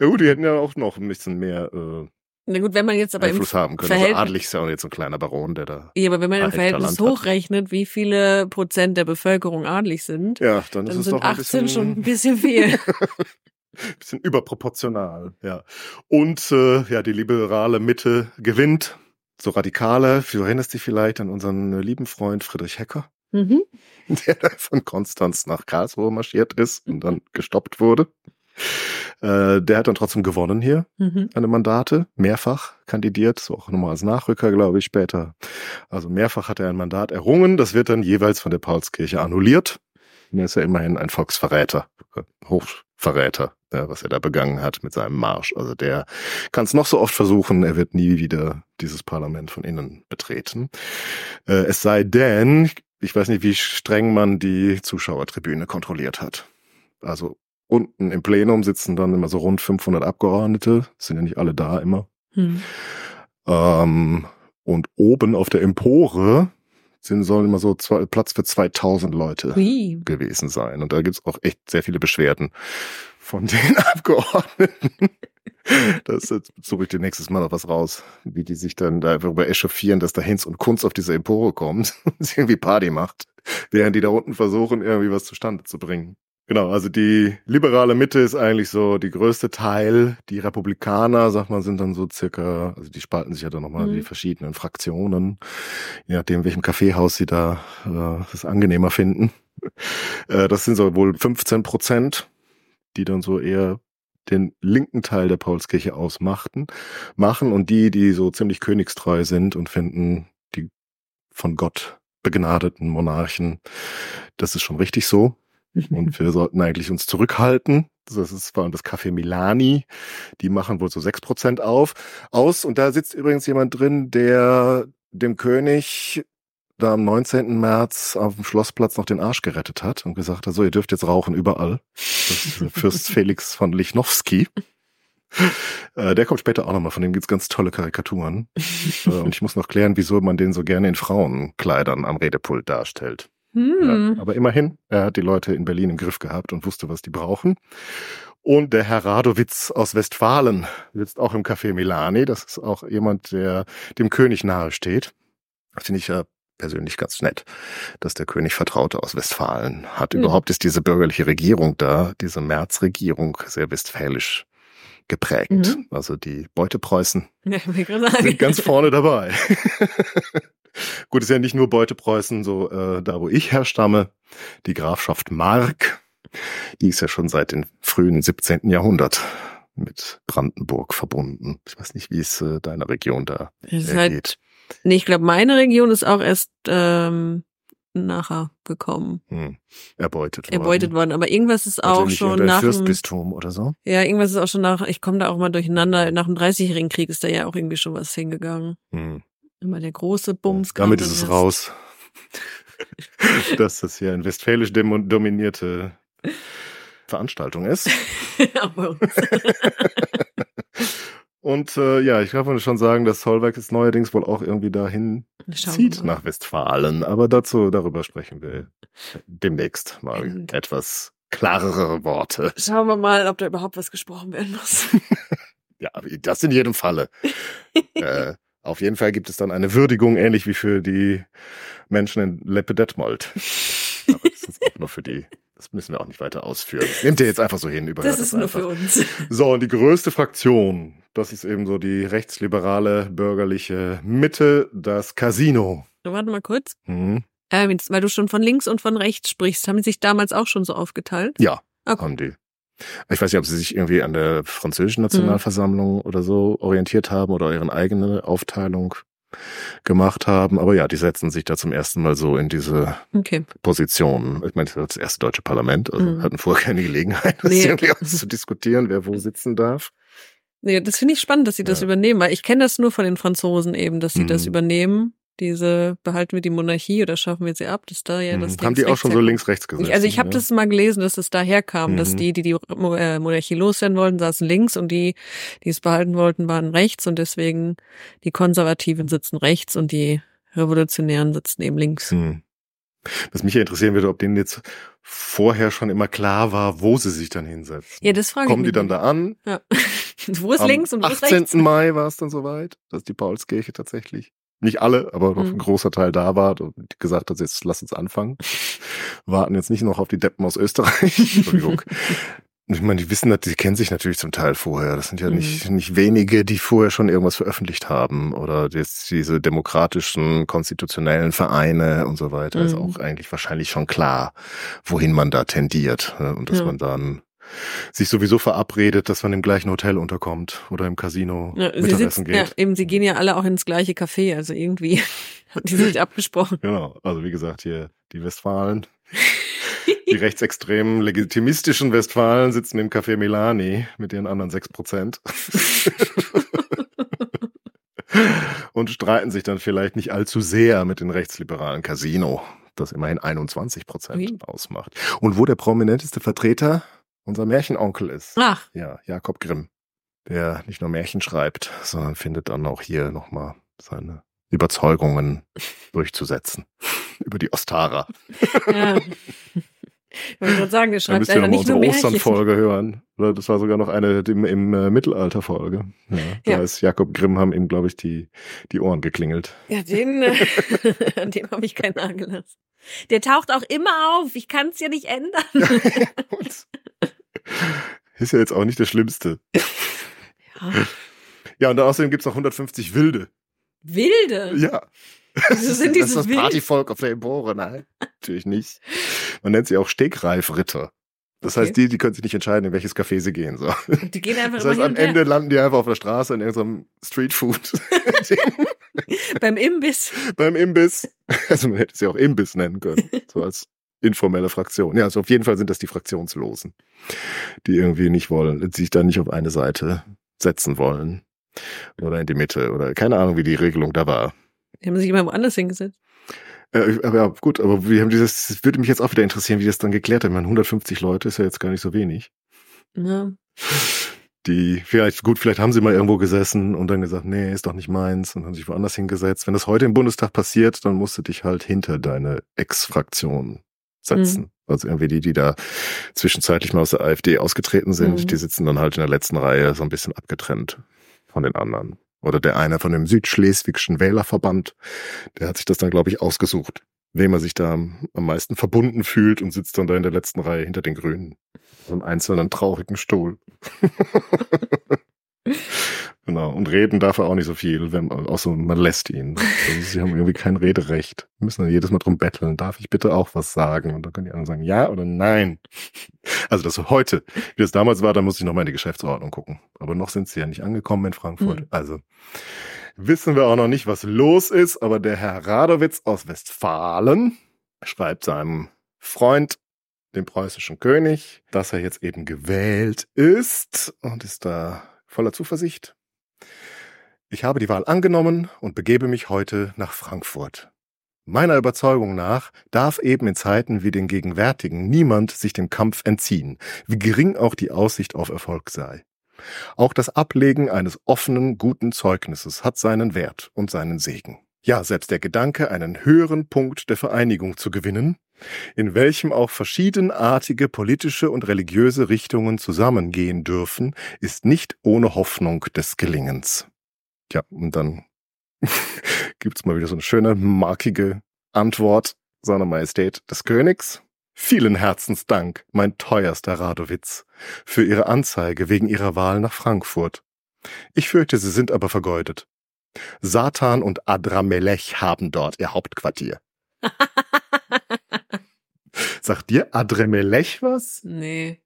ja gut, die hätten ja auch noch ein bisschen mehr äh, Na gut, wenn man jetzt aber im Einfluss haben können. Also Verhältnis- adelig ist ja auch jetzt so ein kleiner Baron, der da. Ja, aber wenn man im Verhältnis hochrechnet, wie viele Prozent der Bevölkerung adlig sind, Ja, dann, ist dann es sind doch ein 18 bisschen, schon ein bisschen viel. bisschen überproportional. Ja. Und äh, ja, die liberale Mitte gewinnt. So radikale, du erinnerst dich vielleicht an unseren äh, lieben Freund Friedrich Hecker, mhm. der von Konstanz nach Karlsruhe marschiert ist und dann gestoppt wurde. Äh, der hat dann trotzdem gewonnen hier. Mhm. eine Mandate, mehrfach kandidiert, so auch nochmal als Nachrücker, glaube ich, später. Also mehrfach hat er ein Mandat errungen, das wird dann jeweils von der Paulskirche annulliert. Er ist ja immerhin ein Volksverräter, Hochverräter, ja, was er da begangen hat mit seinem Marsch. Also der kann es noch so oft versuchen, er wird nie wieder dieses Parlament von innen betreten. Äh, es sei denn, ich weiß nicht, wie streng man die Zuschauertribüne kontrolliert hat. Also unten im Plenum sitzen dann immer so rund 500 Abgeordnete, sind ja nicht alle da immer. Hm. Ähm, und oben auf der Empore sind, sollen immer so zwei, Platz für 2000 Leute Hui. gewesen sein. Und da gibt's auch echt sehr viele Beschwerden von den Abgeordneten. Das suche ich dir nächstes Mal noch was raus, wie die sich dann darüber echauffieren, dass da Hinz und Kunz auf diese Empore kommt und sie irgendwie Party macht, während die da unten versuchen, irgendwie was zustande zu bringen. Genau, also die liberale Mitte ist eigentlich so die größte Teil. Die Republikaner, sagt man, sind dann so circa, also die spalten sich ja dann nochmal mhm. die verschiedenen Fraktionen, je nachdem, welchem Kaffeehaus sie da äh, das angenehmer finden. Äh, das sind so wohl 15 Prozent, die dann so eher den linken Teil der Paulskirche ausmachten, machen und die, die so ziemlich königstreu sind und finden, die von Gott begnadeten Monarchen, das ist schon richtig so. Und wir sollten eigentlich uns zurückhalten. Das ist vor allem das Café Milani. Die machen wohl so sechs Prozent auf, aus. Und da sitzt übrigens jemand drin, der dem König da am 19. März auf dem Schlossplatz noch den Arsch gerettet hat und gesagt hat, so, ihr dürft jetzt rauchen überall. Das ist Fürst Felix von Lichnowsky. Äh, der kommt später auch nochmal, von dem gibt's ganz tolle Karikaturen. Äh, und ich muss noch klären, wieso man den so gerne in Frauenkleidern am Redepult darstellt. Hm. Ja, aber immerhin, er hat die Leute in Berlin im Griff gehabt und wusste, was die brauchen. Und der Herr Radowitz aus Westfalen sitzt auch im Café Milani. Das ist auch jemand, der dem König nahe steht. Finde ich ja persönlich ganz nett, dass der König Vertraute aus Westfalen hat. Mhm. Überhaupt ist diese bürgerliche Regierung da, diese Märzregierung, sehr westfälisch geprägt. Mhm. Also die Beutepreußen ja, sind ganz vorne dabei. Gut, ist ja nicht nur Beutepreußen, so äh, da wo ich herstamme, die Grafschaft Mark, die ist ja schon seit dem frühen 17. Jahrhundert mit Brandenburg verbunden. Ich weiß nicht, wie es äh, deiner Region da halt, geht. Nee, ich glaube, meine Region ist auch erst ähm, nachher gekommen. Hm. Erbeutet worden. Erbeutet worden. Aber irgendwas ist auch also schon nach Fürstbistum oder so. Ja, irgendwas ist auch schon nach, ich komme da auch mal durcheinander, nach dem Dreißigjährigen Krieg ist da ja auch irgendwie schon was hingegangen. Hm. Immer der große Bums. Ja, damit ist es raus. dass das hier ein westfälisch dominierte Veranstaltung ist. Und äh, ja, ich kann schon sagen, dass Zollwerk jetzt neuerdings wohl auch irgendwie dahin zieht nach Westfalen. Aber dazu, darüber sprechen wir demnächst mal Und etwas klarere Worte. Schauen wir mal, ob da überhaupt was gesprochen werden muss. ja, das in jedem Falle. äh, auf jeden Fall gibt es dann eine Würdigung, ähnlich wie für die Menschen in Leppe-Detmold. Aber das ist auch nur für die. Das müssen wir auch nicht weiter ausführen. Nehmt ihr jetzt einfach so hin. Über das ist nur einfach. für uns. So, und die größte Fraktion, das ist eben so die rechtsliberale bürgerliche Mitte, das Casino. Warte mal kurz. Mhm. Äh, weil du schon von links und von rechts sprichst, haben die sich damals auch schon so aufgeteilt? Ja, okay. haben die. Ich weiß nicht, ob sie sich irgendwie an der französischen Nationalversammlung mhm. oder so orientiert haben oder ihren eigene Aufteilung gemacht haben. Aber ja, die setzen sich da zum ersten Mal so in diese okay. Position. Ich meine, das ist das erste deutsche Parlament, also mhm. hatten vorher keine Gelegenheit, das nee. irgendwie auszudiskutieren, wer wo sitzen darf. Nee, das finde ich spannend, dass sie das ja. übernehmen, weil ich kenne das nur von den Franzosen eben, dass sie mhm. das übernehmen diese behalten wir die Monarchie oder schaffen wir sie ab, das da ja das mhm. Haben die auch schon so links-rechts gesagt? Also ich habe ja. das mal gelesen, dass es daher kam, mhm. dass die, die die äh, Monarchie loswerden wollten, saßen links und die, die es behalten wollten, waren rechts und deswegen die Konservativen sitzen rechts und die Revolutionären sitzen eben links. Mhm. Was mich ja interessieren würde, ob denen jetzt vorher schon immer klar war, wo sie sich dann hinsetzen. Ja, das frage Kommen ich die dann da an? Ja. wo ist Am links und wo ist rechts? 18. Mai war es dann soweit, dass die Paulskirche tatsächlich nicht alle, aber noch mhm. ein großer Teil da war und gesagt hat, jetzt lass uns anfangen. Warten jetzt nicht noch auf die Deppen aus Österreich. Entschuldigung. Ich meine, die wissen, die kennen sich natürlich zum Teil vorher. Das sind ja mhm. nicht, nicht wenige, die vorher schon irgendwas veröffentlicht haben oder jetzt diese demokratischen, konstitutionellen Vereine und so weiter. Mhm. Ist auch eigentlich wahrscheinlich schon klar, wohin man da tendiert ne? und dass ja. man dann sich sowieso verabredet, dass man im gleichen Hotel unterkommt oder im Casino ja, Mittagessen sitzen, geht. Ja, eben, sie gehen ja alle auch ins gleiche Café, also irgendwie haben die sich abgesprochen. Genau, also wie gesagt, hier die Westfalen, die rechtsextremen, legitimistischen Westfalen sitzen im Café Milani mit ihren anderen sechs Prozent. und streiten sich dann vielleicht nicht allzu sehr mit den rechtsliberalen Casino, das immerhin 21 Prozent ausmacht. Und wo der prominenteste Vertreter unser Märchenonkel ist. Ach. Ja, Jakob Grimm. Der nicht nur Märchen schreibt, sondern findet dann auch hier nochmal seine Überzeugungen durchzusetzen. Über die Ostara. Ja. Ich wollte gerade sagen, der Da schreibt müsst ihr noch nicht nur unsere. Osternfolge hören. Oder das war sogar noch eine im, im äh, Mittelalter-Folge. Ja, da Ja. ist Jakob Grimm haben ihm, glaube ich, die, die Ohren geklingelt. Ja, den, äh, an dem habe ich keinen nagelassen. Der taucht auch immer auf. Ich kann es ja nicht ändern. Und ist ja jetzt auch nicht das Schlimmste. Ja. Ja, und außerdem gibt's noch 150 Wilde. Wilde. Ja. Wieso sind die das ist so das wild? Partyvolk auf der Empore. Nein, natürlich nicht. Man nennt sie auch Stegreifritter. Das Okay. heißt, die, die können sich nicht entscheiden, in welches Café sie gehen. So. Und die gehen einfach Das heißt, am. Ende landen die einfach auf der Straße in irgendeinem Streetfood. beim Imbiss. beim Imbiss. Also man hätte sie auch Imbiss nennen können. So als informelle Fraktion. Ja, also auf jeden Fall sind das die Fraktionslosen, die irgendwie nicht wollen, sich da nicht auf eine Seite setzen wollen. Oder in die Mitte. Oder keine Ahnung, wie die Regelung da war. Die haben sich immer woanders hingesetzt. Äh, aber ja, gut, aber wir haben dieses, das würde mich jetzt auch wieder interessieren, wie das dann geklärt hat. Ich meine, 150 Leute ist ja jetzt gar nicht so wenig. Ja. Die, vielleicht, gut, vielleicht haben sie mal irgendwo gesessen und dann gesagt, nee, ist doch nicht meins und haben sich woanders hingesetzt. Wenn das heute im Bundestag passiert, dann musst du dich halt hinter deine Ex-Fraktion setzen. Also irgendwie die, die da zwischenzeitlich mal aus der AfD ausgetreten sind, Mhm. die sitzen dann halt in der letzten Reihe so ein bisschen abgetrennt von den anderen. Oder der eine von dem Südschleswigschen Wählerverband, der hat sich das dann, glaube ich, ausgesucht, wem er sich da am, am meisten verbunden fühlt und sitzt dann da in der letzten Reihe hinter den Grünen. So einem einzelnen traurigen Stuhl. genau. Und reden darf er auch nicht so viel, wenn, außer man lässt ihn. Also sie haben irgendwie kein Rederecht. Wir müssen dann jedes Mal drum betteln. Darf ich bitte auch was sagen? Und dann können die anderen sagen, ja oder nein. Also das heute. Wie das damals war, da muss ich noch mal in die Geschäftsordnung gucken. Aber noch sind sie ja nicht angekommen in Frankfurt. Mhm. Also wissen wir auch noch nicht, was los ist. Aber der Herr Radowitz aus Westfalen schreibt seinem Freund, dem preußischen König, dass er jetzt eben gewählt ist und ist da voller Zuversicht. Ich habe die Wahl angenommen und begebe mich heute nach Frankfurt. Meiner Überzeugung nach darf eben in Zeiten wie den gegenwärtigen niemand sich dem Kampf entziehen, wie gering auch die Aussicht auf Erfolg sei. Auch das Ablegen eines offenen, guten Zeugnisses hat seinen Wert und seinen Segen. Ja, selbst der Gedanke, einen höheren Punkt der Vereinigung zu gewinnen, in welchem auch verschiedenartige politische und religiöse Richtungen zusammengehen dürfen, ist nicht ohne Hoffnung des Gelingens. Ja, und dann gibt's mal wieder so eine schöne, markige Antwort seiner Majestät des Königs. Vielen Herzensdank, mein teuerster Radowitz, für Ihre Anzeige wegen Ihrer Wahl nach Frankfurt. Ich fürchte, Sie sind aber vergeudet. Satan und Adramelech haben dort ihr Hauptquartier. Sagt dir Adremelech was? nee.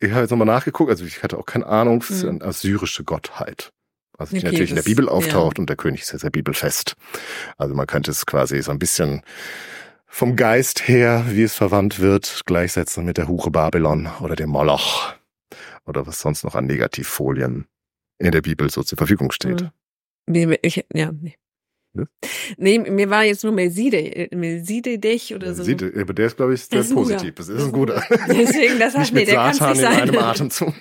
Ich habe jetzt nochmal nachgeguckt, also ich hatte auch keine Ahnung, es ist Hm. eine assyrische Gottheit. Also die Okay, natürlich in der Bibel auftaucht ja. und der König ist ja sehr bibelfest. Also man könnte es quasi so ein bisschen vom Geist her, wie es verwandt wird, gleichsetzen mit der Hure Babylon oder dem Moloch oder was sonst noch an Negativfolien in der Bibel so zur Verfügung steht. Hm. Mir, ich, ja, nee. Ne? Nee, mir war jetzt nur Melzide, Melzidedech oder so. Sieht, aber der ist, glaube ich, sehr positiv. Das ist ein guter. Deswegen, das hat mir, mit der kann's Satan nicht in einem Atemzug.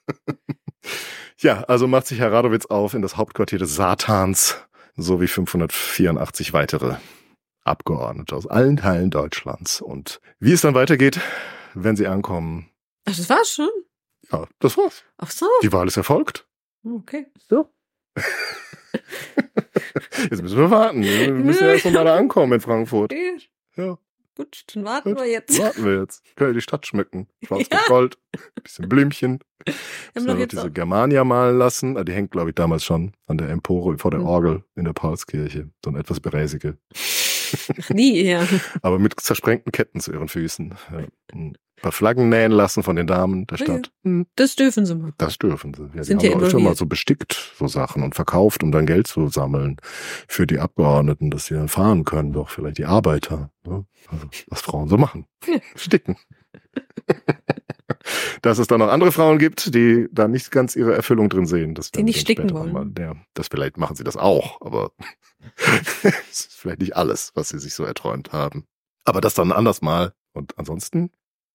ja, also macht sich Herr Radowitz auf in das Hauptquartier des Satans sowie 584 weitere Abgeordnete aus allen Teilen Deutschlands. Und wie es dann weitergeht, wenn sie ankommen, Ach, das war's schon? ja, das war's. Ach so. Die Wahl ist erfolgt. Okay. So. Jetzt müssen wir warten. Wir müssen erst noch mal da ankommen in Frankfurt. Ja, Gut, dann warten Gut. wir jetzt. warten wir jetzt. Können wir die Stadt schmücken. Schwarz Ja. mit Gold, bisschen Blümchen. Wir haben noch diese auch, Germania malen lassen. Ah, Die hängt, glaube ich, damals schon an der Empore vor der Mhm. Orgel in der Paulskirche. So eine etwas beräsige. Ach, nie, ja. Aber mit zersprengten Ketten zu ihren Füßen. Ja. Ein paar Flaggen nähen lassen von den Damen der Stadt. Hm, Das dürfen sie mal. Das dürfen sie. Ja, die Sind haben ja auch öfter mal so bestickt, so Sachen und verkauft, um dann Geld zu sammeln für die Abgeordneten, dass sie dann fahren können, doch vielleicht die Arbeiter. Ne? Also, was Frauen so machen. Sticken. Dass es dann noch andere Frauen gibt, die da nicht ganz ihre Erfüllung drin sehen. Das Die nicht sticken wollen. Mal, ja, das vielleicht machen sie das auch, aber es ist vielleicht nicht alles, was sie sich so erträumt haben. Aber das dann anders mal. Und ansonsten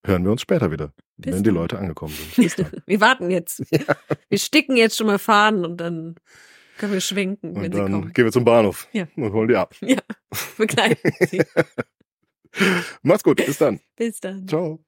hören wir uns später wieder, Bis wenn die. Leute angekommen sind. Wir warten jetzt. Wir sticken jetzt schon mal Fahnen und dann können wir schwenken, wenn Und sie dann kommen. gehen wir zum Bahnhof Ja. und holen die ab. Ja, begleiten sie. Mach's gut, bis dann. Bis dann. Ciao.